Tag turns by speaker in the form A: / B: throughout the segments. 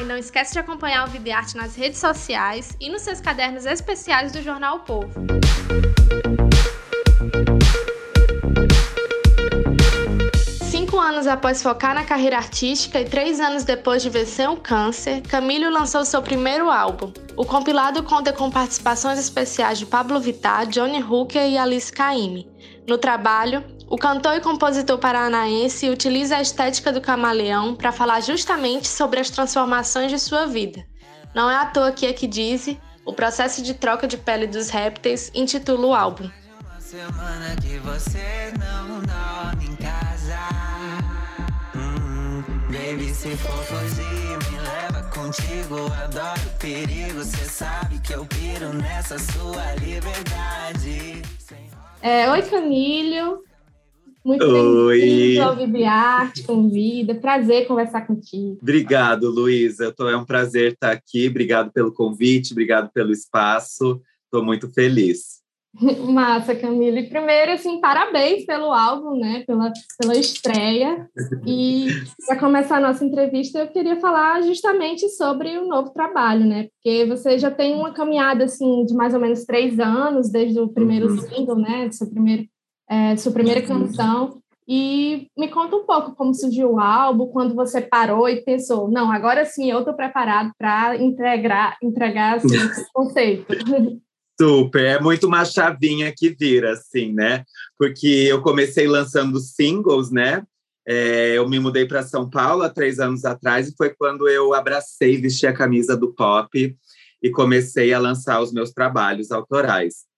A: E não esquece de acompanhar o Vida e Arte nas redes sociais e nos seus cadernos especiais do Jornal o Povo. Cinco anos após focar na carreira artística e três anos depois de vencer um câncer, Camilo lançou seu primeiro álbum. O compilado conta com participações especiais de Pablo Vittar, Johnny Hooker e Alice Caymmi. No trabalho, o cantor e compositor paranaense utiliza a estética do camaleão para falar justamente sobre as transformações de sua vida. Não é à toa que aqui diz o processo de troca de pele dos répteis intitula o álbum. Semana que você não dorme em casa. Hum, baby, se for fugir, me leva contigo. Adoro perigo, cê sabe que eu piro nessa sua liberdade. É, oi, Camilo. Muito bem-vindo ao Vive Arte, convida. Prazer conversar contigo.
B: Obrigado, Luísa. É um prazer estar aqui. Obrigado pelo convite, obrigado pelo espaço. Estou muito feliz.
A: Massa, Camila. E primeiro, assim, parabéns pelo álbum, né? Pela, pela estreia. E para começar a nossa entrevista, eu queria falar justamente sobre o novo trabalho, né? Porque você já tem uma caminhada, assim, de mais ou menos três anos, desde o primeiro uhum. single, né? Do seu primeiro, é, sua primeira uhum. canção. E me conta um pouco como surgiu o álbum, quando você parou e pensou, não, agora sim eu estou preparado para entregar, entregar assim, esse conceito.
B: Super, é muito uma chavinha que vira, assim, né? Porque eu comecei lançando singles, né? É, eu me mudei para São Paulo há três anos atrás e foi quando eu abracei, vesti a camisa do pop e comecei a lançar os meus trabalhos autorais.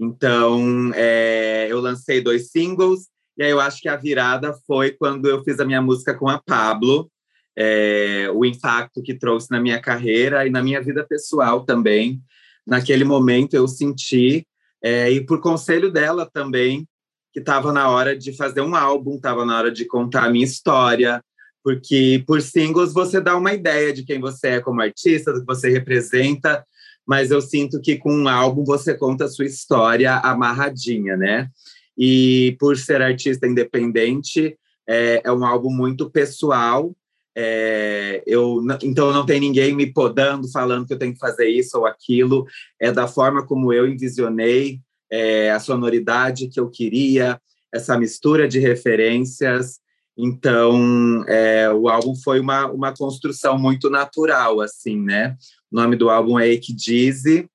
B: Então, é, eu lancei dois singles e aí eu acho que a virada foi quando eu fiz a minha música com a Pablo, é, o impacto que trouxe na minha carreira e na minha vida pessoal também. Naquele momento eu senti, é, e por conselho dela também, que estava na hora de fazer um álbum, estava na hora de contar a minha história, porque por singles você dá uma ideia de quem você é como artista, do que você representa, mas eu sinto que com um álbum você conta a sua história amarradinha, né? E por ser artista independente, é, é um álbum muito pessoal, é, eu, então não tem ninguém me podando, falando que eu tenho que fazer isso ou aquilo. É da forma como eu envisionei é, a sonoridade que eu queria, essa mistura de referências. Então, é, o álbum foi uma, uma construção muito natural, assim, né? O nome do álbum é Equidize,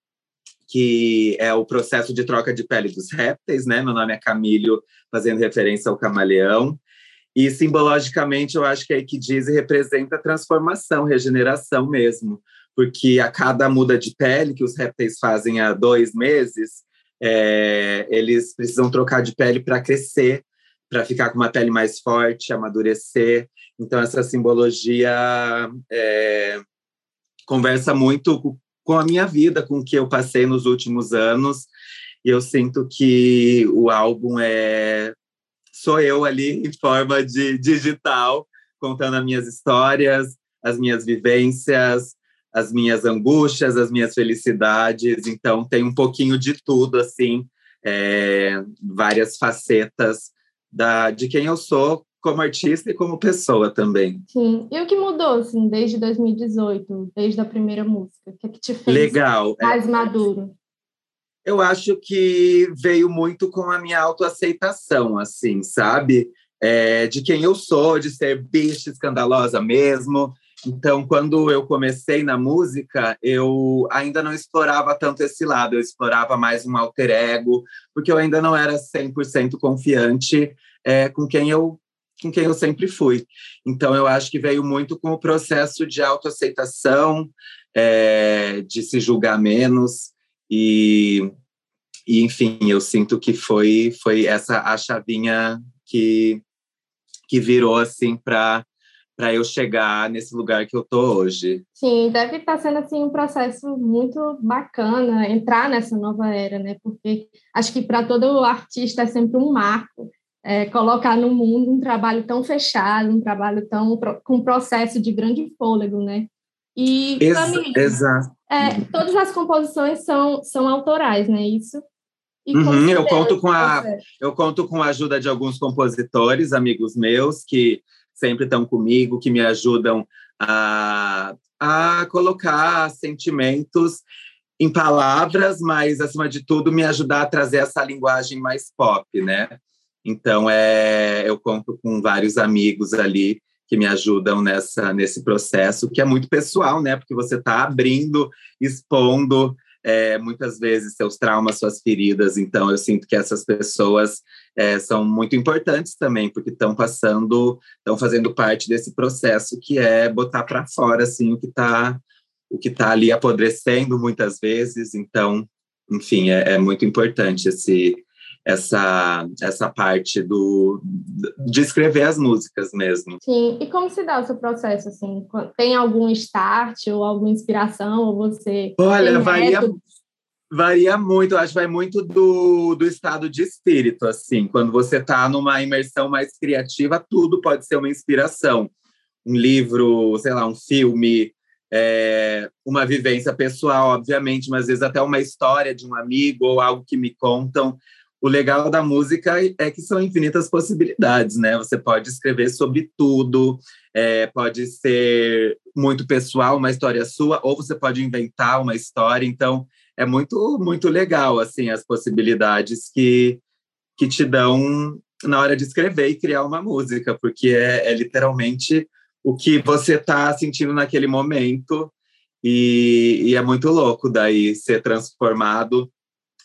B: que é o processo de troca de pele dos répteis, né? Meu nome é Camilo, fazendo referência ao camaleão. E simbologicamente, eu acho que a Equidize representa transformação, regeneração mesmo, porque a cada muda de pele que os répteis fazem há dois meses, é, eles precisam trocar de pele para crescer, para ficar com uma pele mais forte, amadurecer. Então, essa simbologia é, conversa muito com a minha vida, com o que eu passei nos últimos anos. E eu sinto que o álbum é sou eu ali em forma de digital, contando as minhas histórias, as minhas vivências, as minhas angústias, as minhas felicidades. Então, tem um pouquinho de tudo, assim, é, várias facetas da, de quem eu sou como artista e como pessoa também.
A: Sim. E o que mudou, assim, desde 2018, desde a primeira música? O que, é que te fez
B: Legal.
A: mais é, maduro?
B: eu acho que veio muito com a minha autoaceitação, assim, sabe? É, de quem eu sou, de ser bicha escandalosa mesmo. Então, quando eu comecei na música, eu ainda não explorava tanto esse lado, eu explorava mais um alter ego, porque eu ainda não era 100% confiante é, com quem eu com quem eu sempre fui. Então, eu acho que veio muito com o processo de autoaceitação, é, de se julgar menos, e, e, enfim, eu sinto que foi, foi essa a chavinha que, que virou assim para para eu chegar nesse lugar que eu tô hoje.
A: Sim, deve estar tá sendo assim um processo muito bacana entrar nessa nova era, né? Porque acho que para todo artista é sempre um marco é, colocar no mundo um trabalho tão fechado, um trabalho tão com processo de grande fôlego, né?
B: E Ex exato.
A: É, todas as composições são são autorais, né? Isso.
B: Uhum, eu conto com a eu conto com a ajuda de alguns compositores, amigos meus que sempre estão comigo, que me ajudam a, a colocar sentimentos em palavras, mas, acima de tudo, me ajudar a trazer essa linguagem mais pop, né? Então, é, eu conto com vários amigos ali que me ajudam nessa, nesse processo, que é muito pessoal, né? Porque você está abrindo, expondo é, muitas vezes seus traumas, suas feridas. Então, eu sinto que essas pessoas é, são muito importantes também, porque estão passando, estão fazendo parte desse processo que é botar para fora assim o que está o que está ali apodrecendo muitas vezes. Então, enfim, é, é muito importante esse essa, essa parte do, de escrever as músicas mesmo.
A: Sim, e como se dá o seu processo, assim? Tem algum start ou alguma inspiração, ou você...
B: Olha, varia, varia muito, acho que vai muito do, do estado de espírito, assim. Quando você está numa imersão mais criativa, tudo pode ser uma inspiração. Um livro, sei lá, um filme, é, uma vivência pessoal, obviamente, mas às vezes até uma história de um amigo ou algo que me contam o legal da música é que são infinitas possibilidades, né? Você pode escrever sobre tudo, é, pode ser muito pessoal, uma história sua, ou você pode inventar uma história. Então, é muito, muito legal, assim, as possibilidades que, que te dão na hora de escrever e criar uma música, porque é, é literalmente o que você está sentindo naquele momento. E, e é muito louco daí ser transformado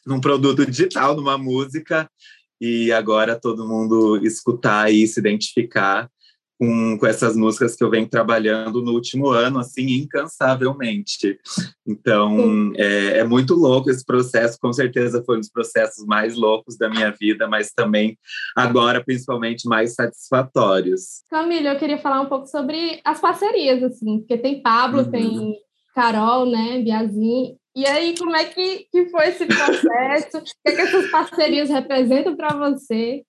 B: num produto digital, numa música, e agora todo mundo escutar e se identificar com, com essas músicas que eu venho trabalhando no último ano, assim, incansavelmente. Então, é, é, muito louco esse processo, com certeza foi um dos processos mais loucos da minha vida, mas também agora, principalmente, mais satisfatórios.
A: Camila, eu queria falar um pouco sobre as parcerias, assim, porque tem Pablo, uhum. tem Carol, né, Biazin, e aí, como é que, que foi esse processo? o que, é que essas parcerias representam para você?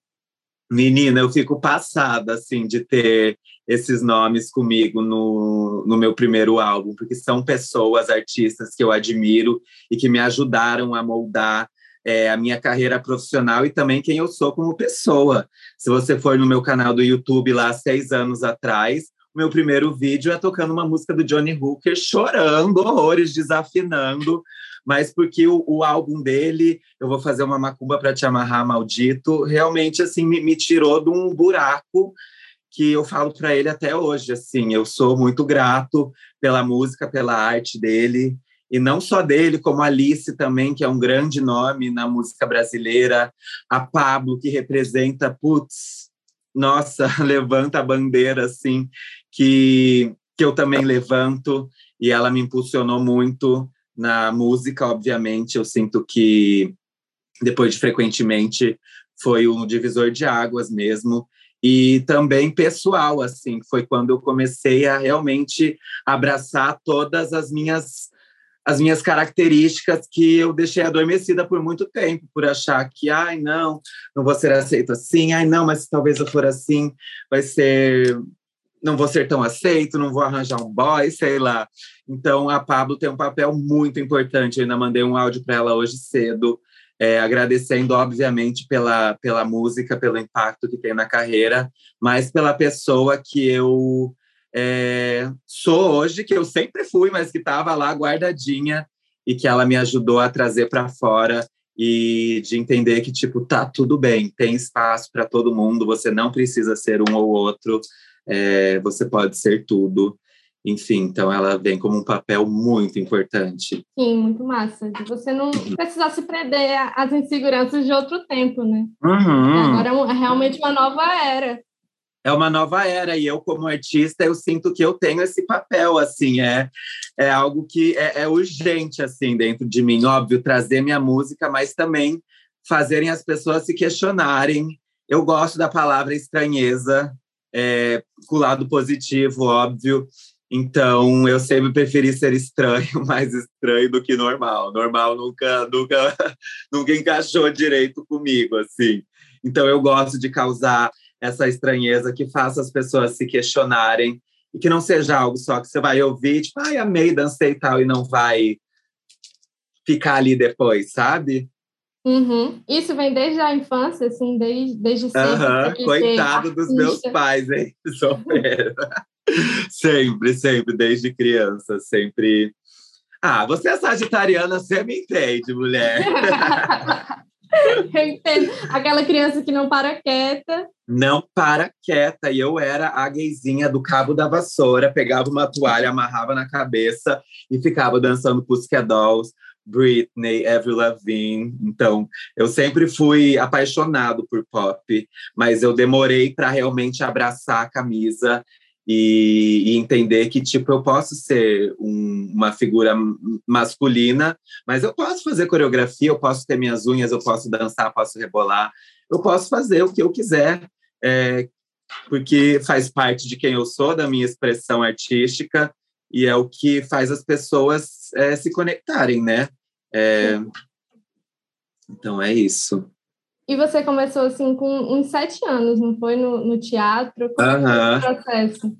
B: Menina, eu fico passada, assim, de ter esses nomes comigo no, no meu primeiro álbum, porque são pessoas, artistas que eu admiro e que me ajudaram a moldar é, a minha carreira profissional e também quem eu sou como pessoa. Se você for no meu canal do YouTube lá seis anos atrás, meu primeiro vídeo é tocando uma música do Johnny Hooker, chorando, horrores, desafinando, mas porque o, o álbum dele, Eu Vou Fazer Uma Macumba para Te Amarrar, Maldito, realmente, assim, me, me tirou de um buraco que eu falo para ele até hoje, assim, eu sou muito grato pela música, pela arte dele, e não só dele, como Alice também, que é um grande nome na música brasileira, a Pablo, que representa, putz, nossa, levanta a bandeira, assim, que, que eu também levanto, e ela me impulsionou muito na música, obviamente. Eu sinto que, depois de frequentemente, foi um divisor de águas mesmo. E também pessoal, assim, foi quando eu comecei a realmente abraçar todas as minhas as minhas características que eu deixei adormecida por muito tempo, por achar que, ai, não, não vou ser aceito assim, ai, não, mas talvez eu for assim, vai ser não vou ser tão aceito, não vou arranjar um boy, sei lá. Então, a Pablo tem um papel muito importante. Eu ainda mandei um áudio para ela hoje cedo, é, agradecendo, obviamente, pela, pela música, pelo impacto que tem na carreira, mas pela pessoa que eu é, sou hoje, que eu sempre fui, mas que estava lá guardadinha e que ela me ajudou a trazer para fora e de entender que, tipo, tá tudo bem, tem espaço para todo mundo, você não precisa ser um ou outro é, você pode ser tudo. Enfim, então ela vem como um papel muito importante.
A: Sim, muito massa. De você não precisar se prender às inseguranças de outro tempo, né?
B: Uhum.
A: Agora é realmente uma nova era.
B: É uma nova era e eu como artista eu sinto que eu tenho esse papel assim é é algo que é, é urgente assim dentro de mim óbvio trazer minha música mas também fazerem as pessoas se questionarem eu gosto da palavra estranheza é, com o lado positivo, óbvio. Então, eu sempre preferi ser estranho, mais estranho do que normal. Normal nunca, nunca, nunca encaixou direito comigo, assim. Então, eu gosto de causar essa estranheza que faça as pessoas se questionarem e que não seja algo só que você vai ouvir, tipo, ai, amei, dancei e tal, e não vai ficar ali depois, sabe?
A: Uhum. Isso vem desde a infância, assim, desde, desde sempre.
B: Uhum. Coitado dos meus pais, hein? sempre, sempre, desde criança, sempre. Ah, você é sagitariana, você me entende, mulher.
A: eu entendo. Aquela criança que não para quieta.
B: Não para quieta. E eu era a gayzinha do cabo da vassoura, pegava uma toalha, amarrava na cabeça e ficava dançando Pussycat Dolls, Britney, Avril Lavigne. Então, eu sempre fui apaixonado por pop, mas eu demorei para realmente abraçar a camisa e, e, entender que tipo eu posso ser um, uma figura masculina, mas eu posso fazer coreografia, eu posso ter minhas unhas, eu posso dançar, posso rebolar, eu posso fazer o que eu quiser, é, porque faz parte de quem eu sou, da minha expressão artística e é o que faz as pessoas é, se conectarem, né? É, então é isso.
A: E você começou assim com uns sete anos, não foi? No, no teatro? Como uh -huh. foi o processo?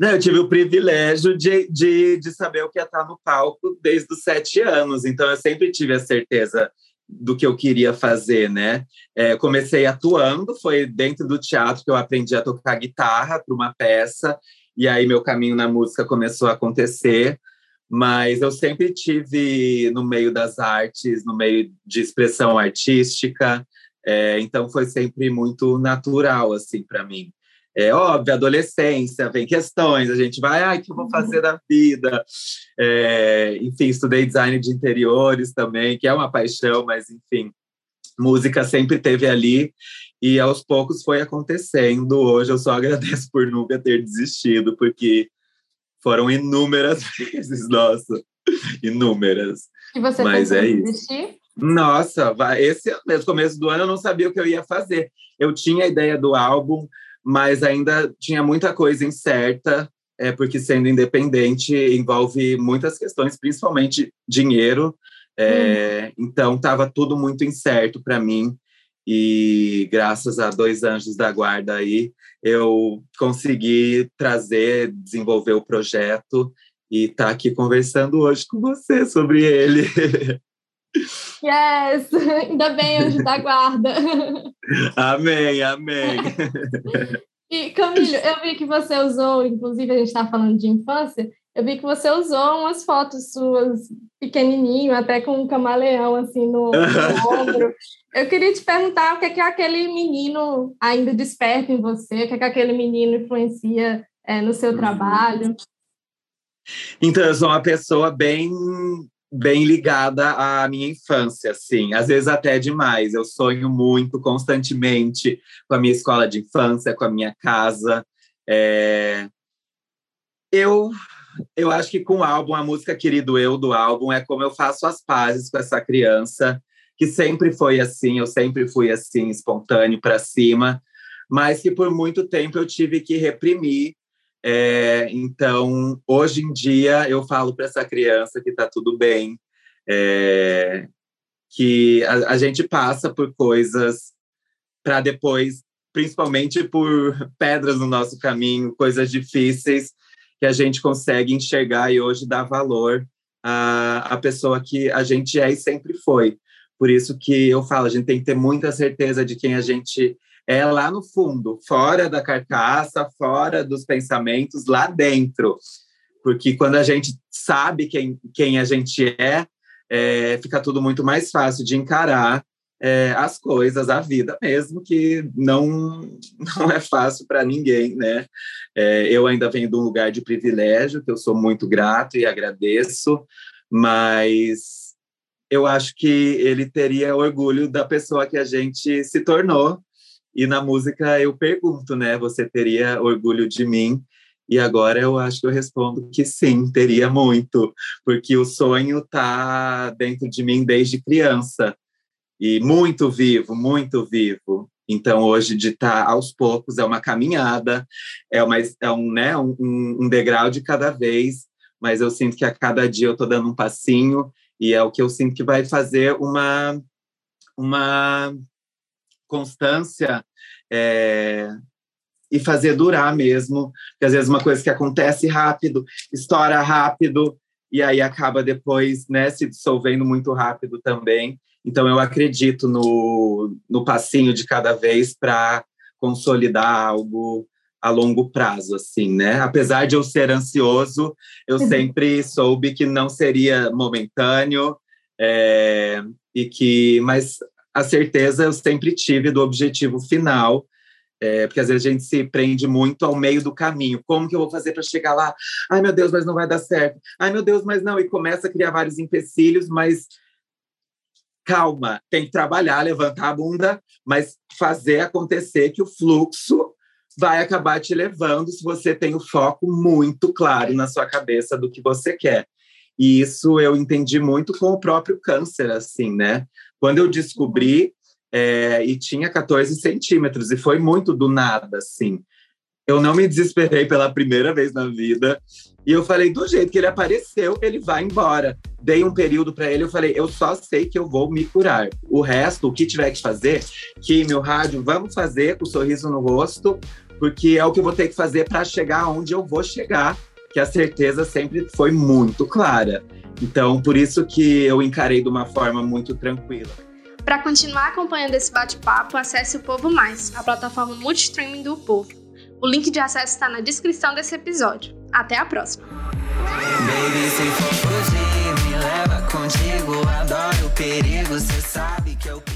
B: Não, eu tive o privilégio de, de, de saber o que é estar no palco desde os sete anos, então eu sempre tive a certeza do que eu queria fazer, né? É, comecei atuando, foi dentro do teatro que eu aprendi a tocar guitarra para uma peça, e aí meu caminho na música começou a acontecer mas eu sempre tive no meio das artes, no meio de expressão artística, é, então foi sempre muito natural assim para mim. É óbvio, adolescência, vem questões, a gente vai, ai, o que eu vou fazer da vida? É, enfim, estudei design de interiores também, que é uma paixão, mas enfim, música sempre teve ali e aos poucos foi acontecendo. Hoje eu só agradeço por nunca ter desistido, porque foram inúmeras vezes, nossa, inúmeras.
A: E você
B: Mas
A: é desistir? Isso.
B: Nossa, esse mesmo começo do ano eu não sabia o que eu ia fazer. Eu tinha a ideia do álbum, mas ainda tinha muita coisa incerta, é porque sendo independente envolve muitas questões, principalmente dinheiro. É, hum. Então estava tudo muito incerto para mim e graças a dois anjos da guarda aí eu consegui trazer, desenvolver o projeto e estar tá aqui conversando hoje com você sobre ele.
A: Yes! Ainda bem, anjo da guarda.
B: Amém, amém.
A: E, Camilo, eu vi que você usou, inclusive a gente está falando de infância, eu vi que você usou umas fotos suas pequenininho, até com um camaleão assim no, no ombro. Eu queria te perguntar o que é que aquele menino ainda desperta em você, o que é que aquele menino influencia é, no seu trabalho.
B: Então, eu sou uma pessoa bem bem ligada à minha infância, assim, às vezes até demais. Eu sonho muito, constantemente, com a minha escola de infância, com a minha casa. É... Eu eu acho que com o álbum, a música Querido Eu do álbum é como eu faço as pazes com essa criança, que sempre foi assim, eu sempre fui assim, espontâneo para cima, mas que por muito tempo eu tive que reprimir. É, então, hoje em dia, eu falo para essa criança que está tudo bem, é, que a, a gente passa por coisas para depois, principalmente por pedras no nosso caminho, coisas difíceis, que a gente consegue enxergar e hoje dar valor à, à pessoa que a gente é e sempre foi. Por isso que eu falo, a gente tem que ter muita certeza de quem a gente é lá no fundo, fora da carcaça, fora dos pensamentos, lá dentro. Porque quando a gente sabe quem, quem a gente é, é fica tudo muito mais fácil de encarar é, as coisas, a vida mesmo, que não, não é fácil para ninguém, né? É, eu ainda venho de um lugar de privilégio, que eu sou muito grato e agradeço, mas eu acho que ele teria orgulho da pessoa que a gente se tornou. E na música eu pergunto, né? Você teria orgulho de mim? E agora eu acho que eu respondo que sim, teria muito, porque o sonho está dentro de mim desde criança e muito vivo, muito vivo. Então, hoje, de estar tá aos poucos, é uma caminhada, é, uma, é um, né, um, um degrau de cada vez, mas eu sinto que a cada dia eu estou dando um passinho, e é o que eu sinto que vai fazer uma, uma constância é, e fazer durar mesmo, porque às vezes uma coisa que acontece rápido, estoura rápido, e aí acaba depois né, se dissolvendo muito rápido também. Então, eu acredito no, no passinho de cada vez para consolidar algo a longo prazo, assim, né? Apesar de eu ser ansioso, eu uhum. sempre soube que não seria momentâneo, é, e que, mas a certeza eu sempre tive do objetivo final, é, porque às vezes a gente se prende muito ao meio do caminho. Como que eu vou fazer para chegar lá? Ai, meu Deus, mas não vai dar certo. Ai, meu Deus, mas não. E começa a criar vários empecilhos, mas calma, tem que trabalhar, levantar a bunda, mas fazer acontecer que o fluxo vai acabar te levando se você tem o foco muito claro na sua cabeça do que você quer. E isso eu entendi muito com o próprio câncer, assim, né? Quando eu descobri, é, e tinha 14 centímetros, e foi muito do nada, assim. Eu não me desesperei pela primeira vez na vida. E eu falei, do jeito que ele apareceu, ele vai embora. Dei um período para ele, eu falei, eu só sei que eu vou me curar. O resto, o que tiver que fazer, químio, rádio, vamos fazer com o sorriso no rosto, porque é o que eu vou ter que fazer para chegar onde eu vou chegar, que a certeza sempre foi muito clara. Então, por isso que eu encarei de uma forma muito tranquila.
A: Para continuar acompanhando esse bate-papo, acesse o Povo Mais, a plataforma multistreaming do Povo. O link de acesso está na descrição desse episódio. Até a próxima! Baby, se for fugir, me leva contigo. Adoro o perigo, cê sabe que eu piro nessa sua.